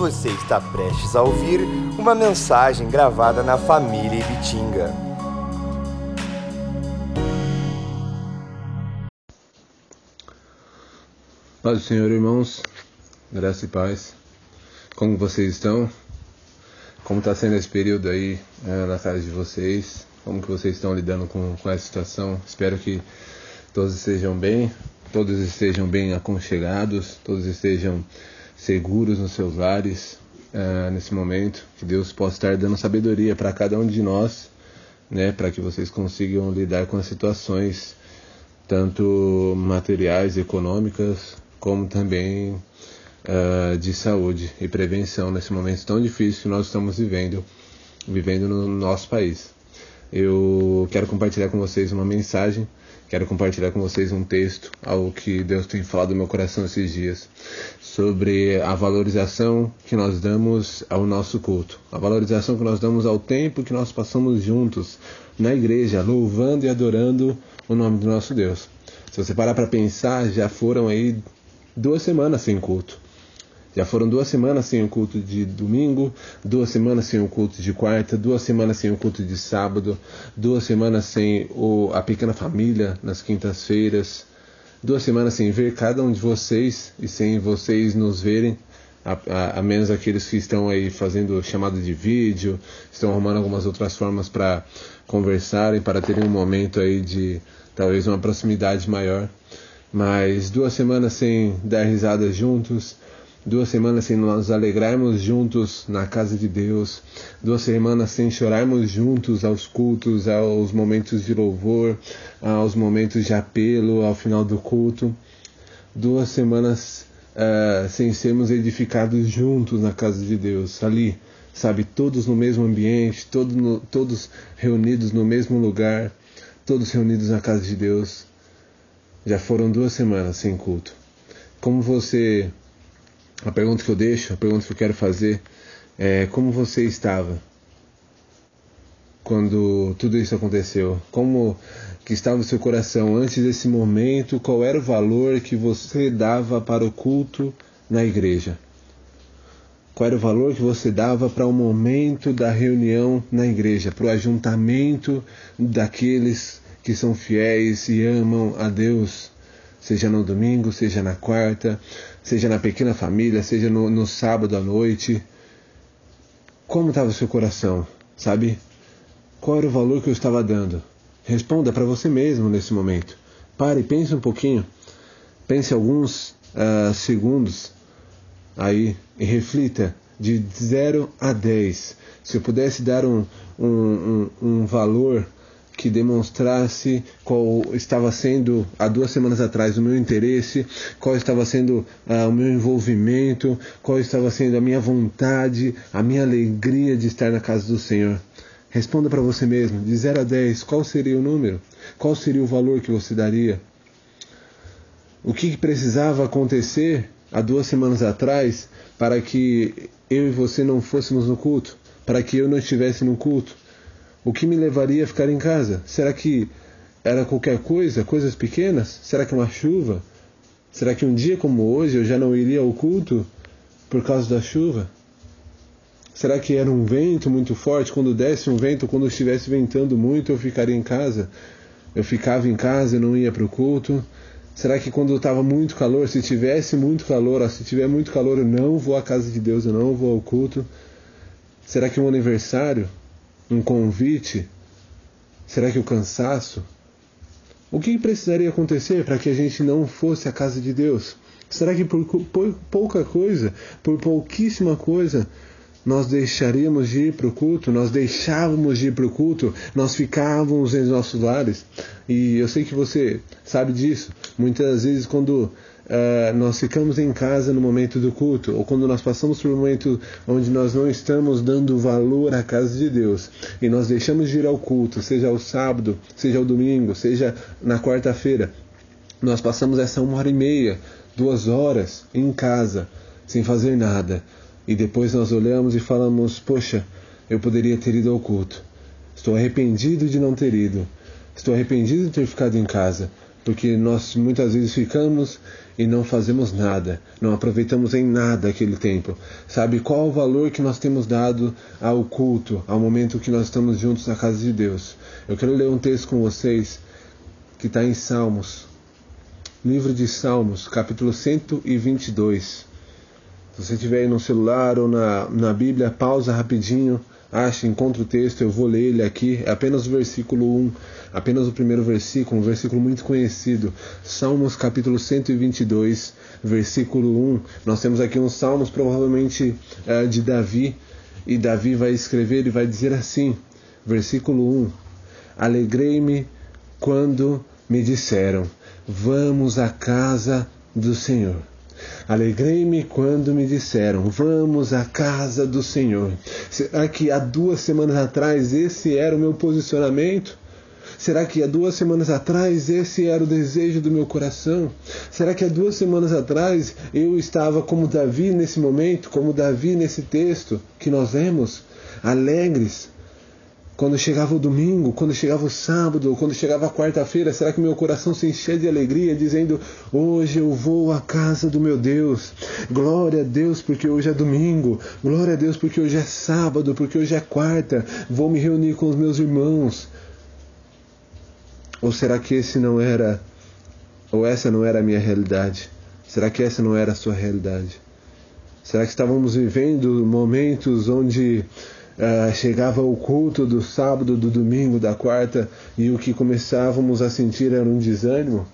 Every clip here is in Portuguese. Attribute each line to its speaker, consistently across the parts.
Speaker 1: Você está prestes a ouvir uma mensagem gravada na família Ibitinga.
Speaker 2: Paz do Senhor, irmãos, graça e paz. Como vocês estão? Como está sendo esse período aí é, na casa de vocês? Como que vocês estão lidando com, com essa situação? Espero que todos estejam bem, todos estejam bem aconchegados, todos estejam seguros nos seus lares uh, nesse momento. Que Deus possa estar dando sabedoria para cada um de nós, né, para que vocês consigam lidar com as situações tanto materiais, econômicas, como também uh, de saúde e prevenção nesse momento tão difícil que nós estamos vivendo, vivendo no nosso país. Eu quero compartilhar com vocês uma mensagem Quero compartilhar com vocês um texto, algo que Deus tem falado no meu coração esses dias, sobre a valorização que nós damos ao nosso culto, a valorização que nós damos ao tempo que nós passamos juntos na igreja, louvando e adorando o nome do nosso Deus. Se você parar para pensar, já foram aí duas semanas sem culto. Já foram duas semanas sem o culto de domingo, duas semanas sem o culto de quarta, duas semanas sem o culto de sábado, duas semanas sem o, a pequena família nas quintas-feiras, duas semanas sem ver cada um de vocês e sem vocês nos verem, a, a, a menos aqueles que estão aí fazendo chamada de vídeo, estão arrumando algumas outras formas para conversarem, para terem um momento aí de talvez uma proximidade maior. Mas duas semanas sem dar risadas juntos, duas semanas sem nos alegrarmos juntos na casa de Deus, duas semanas sem chorarmos juntos aos cultos, aos momentos de louvor, aos momentos de apelo ao final do culto, duas semanas uh, sem sermos edificados juntos na casa de Deus, ali, sabe, todos no mesmo ambiente, todo no, todos reunidos no mesmo lugar, todos reunidos na casa de Deus. Já foram duas semanas sem culto. Como você a pergunta que eu deixo, a pergunta que eu quero fazer é como você estava quando tudo isso aconteceu? Como que estava o seu coração antes desse momento? Qual era o valor que você dava para o culto na igreja? Qual era o valor que você dava para o momento da reunião na igreja, para o ajuntamento daqueles que são fiéis e amam a Deus, seja no domingo, seja na quarta, seja na pequena família, seja no, no sábado à noite. Como estava o seu coração, sabe? Qual era o valor que eu estava dando? Responda para você mesmo nesse momento. Pare, pense um pouquinho. Pense alguns uh, segundos aí e reflita de 0 a 10. Se eu pudesse dar um, um, um, um valor que demonstrasse qual estava sendo há duas semanas atrás o meu interesse, qual estava sendo uh, o meu envolvimento, qual estava sendo a minha vontade, a minha alegria de estar na casa do Senhor. Responda para você mesmo, de 0 a 10, qual seria o número? Qual seria o valor que você daria? O que precisava acontecer há duas semanas atrás para que eu e você não fôssemos no culto? Para que eu não estivesse no culto? O que me levaria a ficar em casa? Será que era qualquer coisa, coisas pequenas? Será que uma chuva? Será que um dia como hoje eu já não iria ao culto por causa da chuva? Será que era um vento muito forte? Quando desse um vento, quando estivesse ventando muito, eu ficaria em casa? Eu ficava em casa e não ia para o culto? Será que quando estava muito calor, se tivesse muito calor, se tiver muito calor, eu não vou à casa de Deus, eu não vou ao culto? Será que um aniversário? Um convite? Será que o cansaço? O que precisaria acontecer para que a gente não fosse à casa de Deus? Será que por pouca coisa, por pouquíssima coisa, nós deixaríamos de ir para o culto, nós deixávamos de ir para o culto, nós ficávamos em nossos lares? E eu sei que você sabe disso. Muitas vezes, quando uh, nós ficamos em casa no momento do culto, ou quando nós passamos por um momento onde nós não estamos dando valor à casa de Deus, e nós deixamos de ir ao culto, seja ao sábado, seja ao domingo, seja na quarta-feira, nós passamos essa uma hora e meia, duas horas em casa, sem fazer nada, e depois nós olhamos e falamos: Poxa, eu poderia ter ido ao culto. Estou arrependido de não ter ido. Estou arrependido de ter ficado em casa porque nós muitas vezes ficamos e não fazemos nada, não aproveitamos em nada aquele tempo. Sabe qual o valor que nós temos dado ao culto, ao momento que nós estamos juntos na casa de Deus? Eu quero ler um texto com vocês que está em Salmos, livro de Salmos, capítulo 122. Se você estiver aí no celular ou na, na Bíblia, pausa rapidinho acha, encontra o texto, eu vou ler ele aqui, é apenas o versículo 1, apenas o primeiro versículo, um versículo muito conhecido, Salmos capítulo 122, versículo 1. Nós temos aqui uns salmos provavelmente uh, de Davi, e Davi vai escrever e vai dizer assim, versículo 1: Alegrei-me quando me disseram: Vamos à casa do Senhor. Alegrei-me quando me disseram: Vamos à casa do Senhor. Será que há duas semanas atrás esse era o meu posicionamento? Será que há duas semanas atrás esse era o desejo do meu coração? Será que há duas semanas atrás eu estava como Davi nesse momento, como Davi nesse texto que nós vemos, alegres, quando chegava o domingo, quando chegava o sábado, quando chegava a quarta-feira, será que meu coração se enchia de alegria, dizendo: Hoje eu vou à casa do meu Deus. Glória a Deus, porque hoje é domingo. Glória a Deus, porque hoje é sábado, porque hoje é quarta. Vou me reunir com os meus irmãos. Ou será que esse não era, ou essa não era a minha realidade? Será que essa não era a sua realidade? Será que estávamos vivendo momentos onde Uh, chegava o culto do sábado, do domingo, da quarta, e o que começávamos a sentir era um desânimo.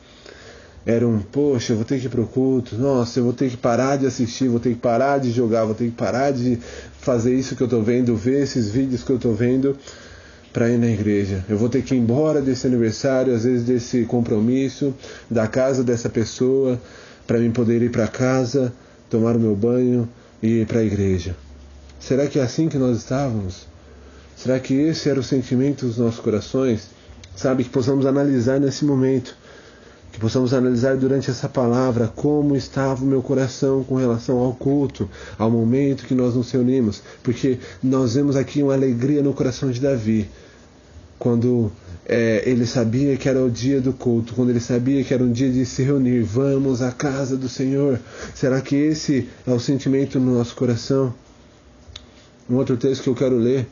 Speaker 2: Era um, poxa, eu vou ter que ir pro culto, nossa, eu vou ter que parar de assistir, vou ter que parar de jogar, vou ter que parar de fazer isso que eu estou vendo, ver esses vídeos que eu estou vendo para ir na igreja. Eu vou ter que ir embora desse aniversário, às vezes desse compromisso, da casa dessa pessoa, para mim poder ir para casa, tomar o meu banho e ir para a igreja. Será que é assim que nós estávamos? Será que esse era o sentimento dos nossos corações? Sabe, que possamos analisar nesse momento, que possamos analisar durante essa palavra como estava o meu coração com relação ao culto, ao momento que nós nos reunimos, porque nós vemos aqui uma alegria no coração de Davi, quando é, ele sabia que era o dia do culto, quando ele sabia que era um dia de se reunir, vamos à casa do Senhor. Será que esse é o sentimento no nosso coração? Um outro texto que eu quero ler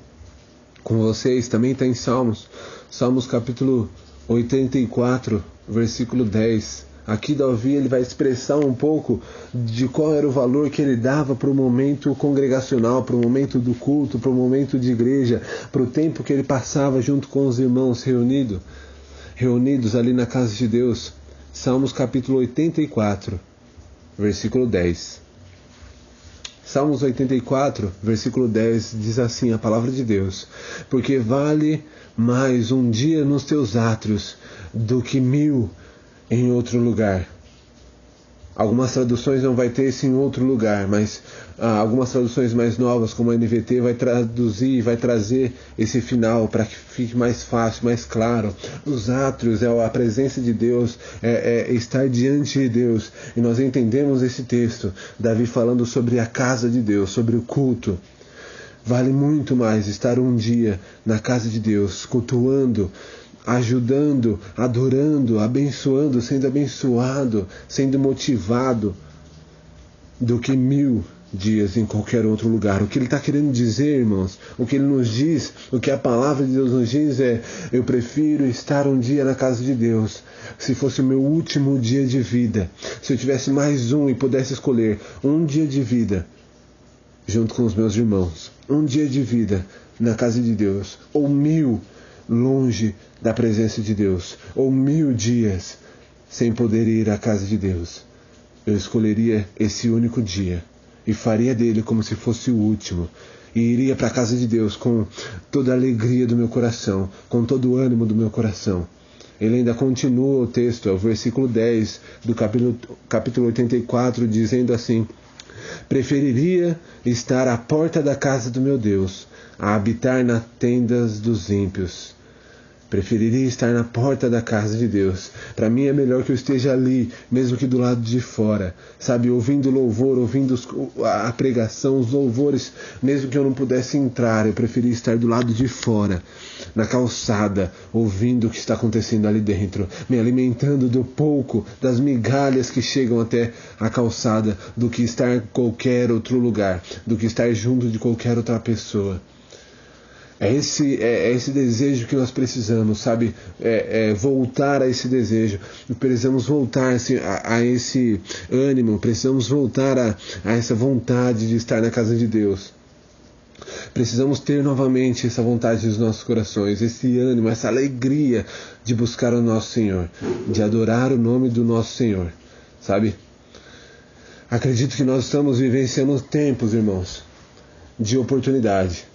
Speaker 2: com vocês também está em Salmos, Salmos capítulo 84, versículo 10. Aqui Davi ele vai expressar um pouco de qual era o valor que ele dava para o momento congregacional, para o momento do culto, para o momento de igreja, para o tempo que ele passava junto com os irmãos reunidos, reunidos ali na casa de Deus. Salmos capítulo 84, versículo 10. Salmos 84, versículo 10 diz assim a palavra de Deus: Porque vale mais um dia nos teus átrios do que mil em outro lugar. Algumas traduções não vai ter isso em outro lugar, mas ah, algumas traduções mais novas, como a NVT, vai traduzir, vai trazer esse final para que fique mais fácil, mais claro. Os átrios é a presença de Deus, é, é estar diante de Deus. E nós entendemos esse texto, Davi falando sobre a casa de Deus, sobre o culto. Vale muito mais estar um dia na casa de Deus, cultuando, ajudando, adorando, abençoando, sendo abençoado, sendo motivado, do que mil dias em qualquer outro lugar. O que ele está querendo dizer, irmãos, o que ele nos diz, o que a palavra de Deus nos diz é: eu prefiro estar um dia na casa de Deus. Se fosse o meu último dia de vida, se eu tivesse mais um e pudesse escolher um dia de vida junto com os meus irmãos, um dia de vida na casa de Deus, ou mil longe da presença de Deus, ou mil dias sem poder ir à casa de Deus, eu escolheria esse único dia e faria dele como se fosse o último. E iria para a casa de Deus com toda a alegria do meu coração, com todo o ânimo do meu coração. Ele ainda continua o texto, é o versículo 10 do capítulo, capítulo 84, dizendo assim: Preferiria estar à porta da casa do meu Deus, a habitar nas tendas dos ímpios Preferiria estar na porta da casa de Deus. Para mim é melhor que eu esteja ali, mesmo que do lado de fora, sabe, ouvindo louvor, ouvindo a pregação, os louvores, mesmo que eu não pudesse entrar, eu preferia estar do lado de fora, na calçada, ouvindo o que está acontecendo ali dentro, me alimentando do pouco, das migalhas que chegam até a calçada, do que estar em qualquer outro lugar, do que estar junto de qualquer outra pessoa. É esse, é, é, esse desejo que nós precisamos, sabe? É, é voltar a esse desejo. Precisamos voltar assim, a, a, esse ânimo, precisamos voltar a, a essa vontade de estar na casa de Deus. Precisamos ter novamente essa vontade nos nossos corações, esse ânimo, essa alegria de buscar o nosso Senhor, de adorar o nome do nosso Senhor, sabe? Acredito que nós estamos vivenciando tempos, irmãos, de oportunidade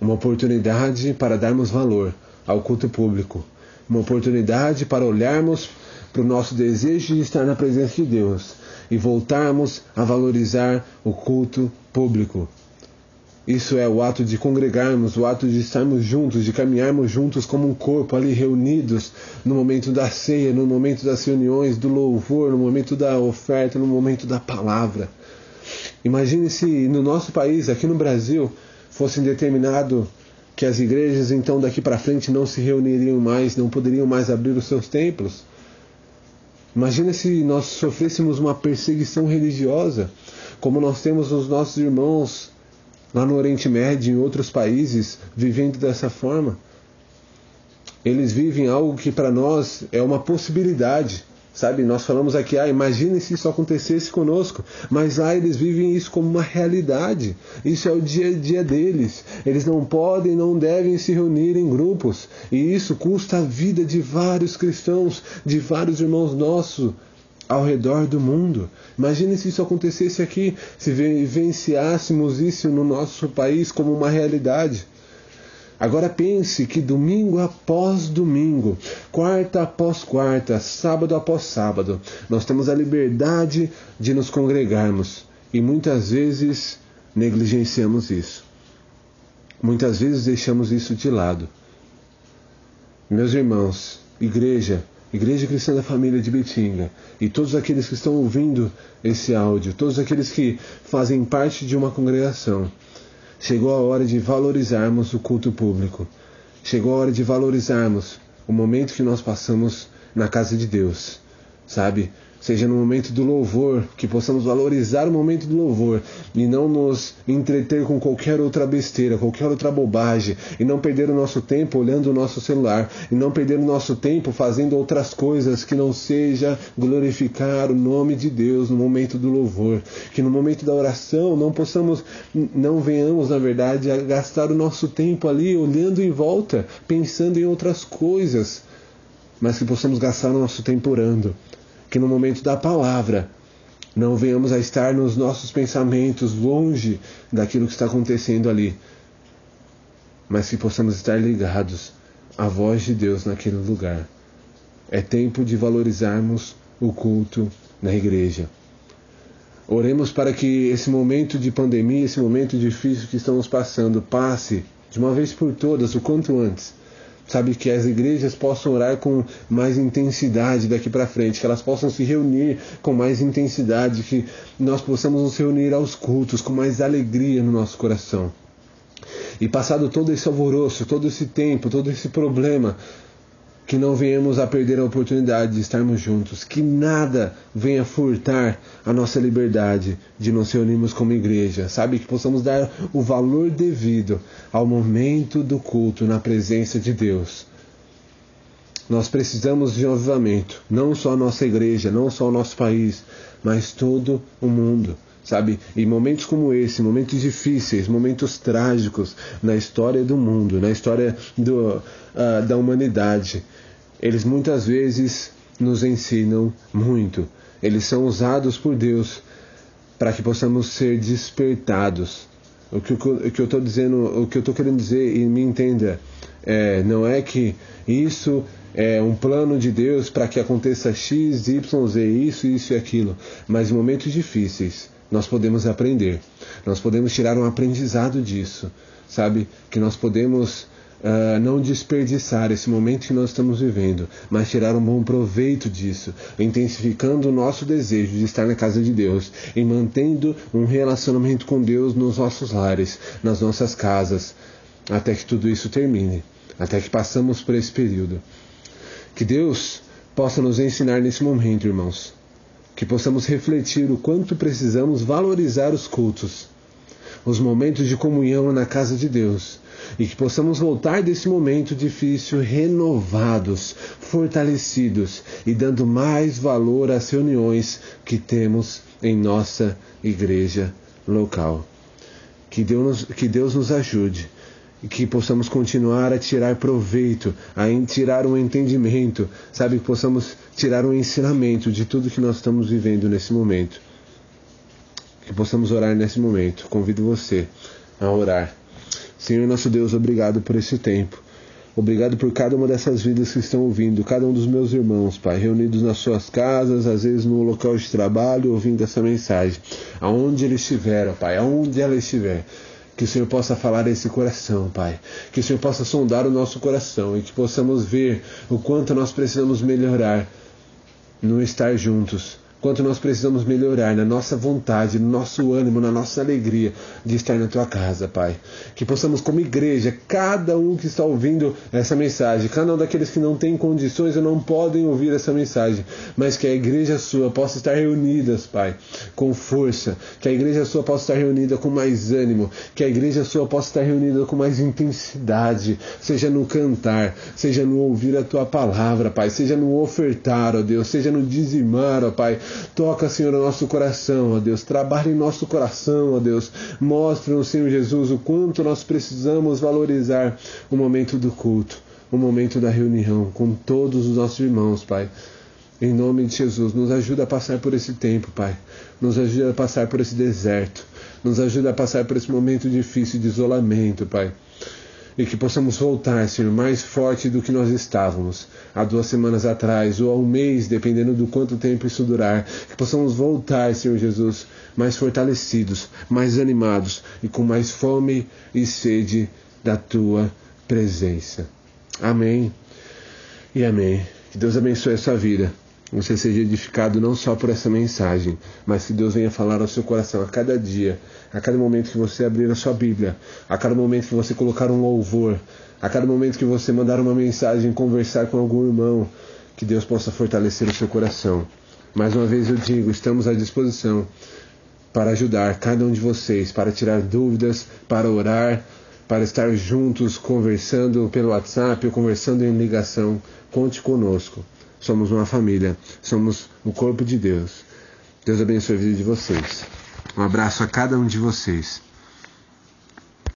Speaker 2: uma oportunidade para darmos valor ao culto público, uma oportunidade para olharmos para o nosso desejo de estar na presença de Deus e voltarmos a valorizar o culto público. Isso é o ato de congregarmos, o ato de estarmos juntos, de caminharmos juntos como um corpo ali reunidos no momento da ceia, no momento das reuniões, do louvor, no momento da oferta, no momento da palavra. Imagine se no nosso país, aqui no Brasil, fosse determinado que as igrejas então daqui para frente não se reuniriam mais, não poderiam mais abrir os seus templos. Imagina se nós sofrêssemos uma perseguição religiosa, como nós temos os nossos irmãos lá no Oriente Médio e em outros países vivendo dessa forma. Eles vivem algo que para nós é uma possibilidade. Sabe, nós falamos aqui, ah, imagine se isso acontecesse conosco, mas lá eles vivem isso como uma realidade. Isso é o dia a dia deles. Eles não podem, não devem se reunir em grupos, e isso custa a vida de vários cristãos, de vários irmãos nossos ao redor do mundo. Imagine se isso acontecesse aqui, se vivenciássemos isso no nosso país como uma realidade. Agora pense que domingo após domingo, quarta após quarta, sábado após sábado, nós temos a liberdade de nos congregarmos e muitas vezes negligenciamos isso. Muitas vezes deixamos isso de lado. Meus irmãos, igreja, Igreja Cristã da Família de Betinga e todos aqueles que estão ouvindo esse áudio, todos aqueles que fazem parte de uma congregação, Chegou a hora de valorizarmos o culto público. Chegou a hora de valorizarmos o momento que nós passamos na casa de Deus. Sabe? Seja no momento do louvor, que possamos valorizar o momento do louvor e não nos entreter com qualquer outra besteira, qualquer outra bobagem, e não perder o nosso tempo olhando o nosso celular, e não perder o nosso tempo fazendo outras coisas que não seja glorificar o nome de Deus no momento do louvor, que no momento da oração não possamos, não venhamos, na verdade, a gastar o nosso tempo ali olhando em volta, pensando em outras coisas, mas que possamos gastar o nosso tempo orando que no momento da palavra não venhamos a estar nos nossos pensamentos longe daquilo que está acontecendo ali, mas que possamos estar ligados à voz de Deus naquele lugar. É tempo de valorizarmos o culto na igreja. Oremos para que esse momento de pandemia, esse momento difícil que estamos passando, passe de uma vez por todas, o quanto antes sabe que as igrejas possam orar com mais intensidade daqui para frente, que elas possam se reunir com mais intensidade, que nós possamos nos reunir aos cultos com mais alegria no nosso coração. E passado todo esse alvoroço, todo esse tempo, todo esse problema, que não venhamos a perder a oportunidade de estarmos juntos, que nada venha furtar a nossa liberdade de nos reunirmos como igreja, sabe? Que possamos dar o valor devido ao momento do culto na presença de Deus. Nós precisamos de um avivamento, não só a nossa igreja, não só o nosso país, mas todo o mundo sabe? Em momentos como esse, momentos difíceis, momentos trágicos na história do mundo, na história do, uh, da humanidade, eles muitas vezes nos ensinam muito. Eles são usados por Deus para que possamos ser despertados. O que, o que eu estou dizendo, o que eu estou querendo dizer e me entenda, é, não é que isso é um plano de Deus para que aconteça X, Y, Z, isso, isso e aquilo. Mas momentos difíceis, nós podemos aprender. Nós podemos tirar um aprendizado disso, sabe? Que nós podemos uh, não desperdiçar esse momento que nós estamos vivendo, mas tirar um bom proveito disso, intensificando o nosso desejo de estar na casa de Deus e mantendo um relacionamento com Deus nos nossos lares, nas nossas casas, até que tudo isso termine, até que passamos por esse período. Que Deus possa nos ensinar nesse momento, irmãos, que possamos refletir o quanto precisamos valorizar os cultos, os momentos de comunhão na casa de Deus e que possamos voltar desse momento difícil renovados, fortalecidos e dando mais valor às reuniões que temos em nossa igreja local. Que Deus, que Deus nos ajude e que possamos continuar a tirar proveito, a tirar um entendimento, sabe? Que possamos tirar um ensinamento de tudo que nós estamos vivendo nesse momento. Que possamos orar nesse momento. Convido você a orar Senhor nosso Deus, obrigado por esse tempo. Obrigado por cada uma dessas vidas que estão ouvindo, cada um dos meus irmãos, Pai, reunidos nas suas casas, às vezes no local de trabalho, ouvindo essa mensagem. Aonde ele estiver, Pai, aonde ela estiver. Que o Senhor possa falar a esse coração, Pai. Que o Senhor possa sondar o nosso coração e que possamos ver o quanto nós precisamos melhorar no estar juntos quanto nós precisamos melhorar na nossa vontade, no nosso ânimo, na nossa alegria de estar na tua casa, Pai. Que possamos, como igreja, cada um que está ouvindo essa mensagem, cada um daqueles que não tem condições ou não podem ouvir essa mensagem, mas que a igreja sua possa estar reunidas, Pai, com força, que a igreja sua possa estar reunida com mais ânimo, que a igreja sua possa estar reunida com mais intensidade, seja no cantar, seja no ouvir a tua palavra, Pai, seja no ofertar, ó Deus, seja no dizimar, ó Pai, Toca, Senhor, o nosso coração, ó Deus. Trabalhe em nosso coração, ó Deus. Mostre, Senhor Jesus, o quanto nós precisamos valorizar o momento do culto, o momento da reunião com todos os nossos irmãos, Pai. Em nome de Jesus, nos ajuda a passar por esse tempo, Pai. Nos ajuda a passar por esse deserto. Nos ajuda a passar por esse momento difícil de isolamento, Pai e que possamos voltar, Senhor, mais forte do que nós estávamos há duas semanas atrás ou há um mês, dependendo do quanto tempo isso durar. Que possamos voltar, Senhor Jesus, mais fortalecidos, mais animados e com mais fome e sede da tua presença. Amém e amém. Que Deus abençoe a sua vida você seja edificado não só por essa mensagem, mas que Deus venha falar ao seu coração a cada dia, a cada momento que você abrir a sua Bíblia, a cada momento que você colocar um louvor, a cada momento que você mandar uma mensagem, conversar com algum irmão, que Deus possa fortalecer o seu coração. Mais uma vez eu digo, estamos à disposição para ajudar cada um de vocês, para tirar dúvidas, para orar, para estar juntos conversando pelo WhatsApp ou conversando em ligação. Conte conosco. Somos uma família, somos o corpo de Deus. Deus abençoe a vida de vocês. Um abraço a cada um de vocês.